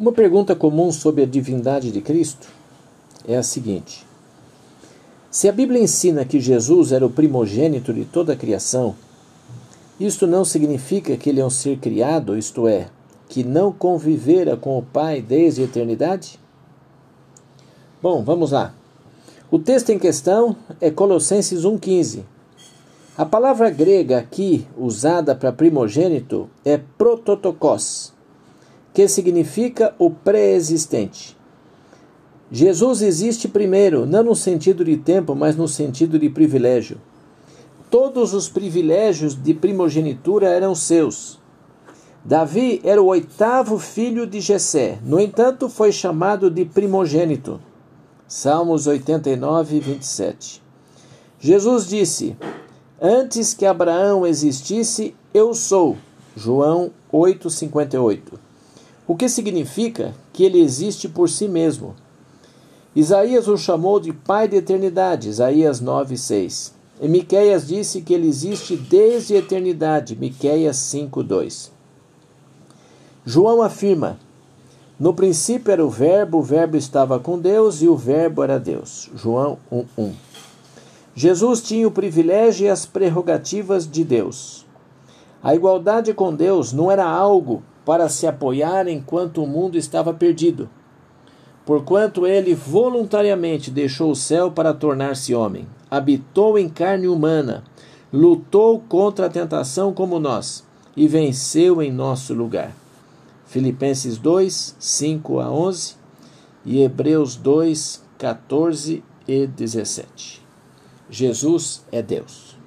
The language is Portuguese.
Uma pergunta comum sobre a divindade de Cristo é a seguinte: Se a Bíblia ensina que Jesus era o primogênito de toda a criação, isto não significa que ele é um ser criado, isto é, que não convivera com o Pai desde a eternidade? Bom, vamos lá. O texto em questão é Colossenses 1,15. A palavra grega aqui usada para primogênito é prototokos, que significa o pré-existente. Jesus existe primeiro, não no sentido de tempo, mas no sentido de privilégio. Todos os privilégios de primogenitura eram seus. Davi era o oitavo filho de Jessé, no entanto, foi chamado de primogênito. Salmos 89, 27. Jesus disse: Antes que Abraão existisse, eu sou. João 8:58. O que significa que ele existe por si mesmo. Isaías o chamou de pai da eternidade, Isaías 9:6. E Miqueias disse que ele existe desde a eternidade, Miqueias 5:2. João afirma: No princípio era o verbo, o verbo estava com Deus e o verbo era Deus. João 1:1. Jesus tinha o privilégio e as prerrogativas de Deus. A igualdade com Deus não era algo para se apoiar enquanto o mundo estava perdido, porquanto ele voluntariamente deixou o céu para tornar-se homem, habitou em carne humana, lutou contra a tentação como nós e venceu em nosso lugar. Filipenses 2, 5 a 11 e Hebreus 2, 14 e 17. Jesus é Deus.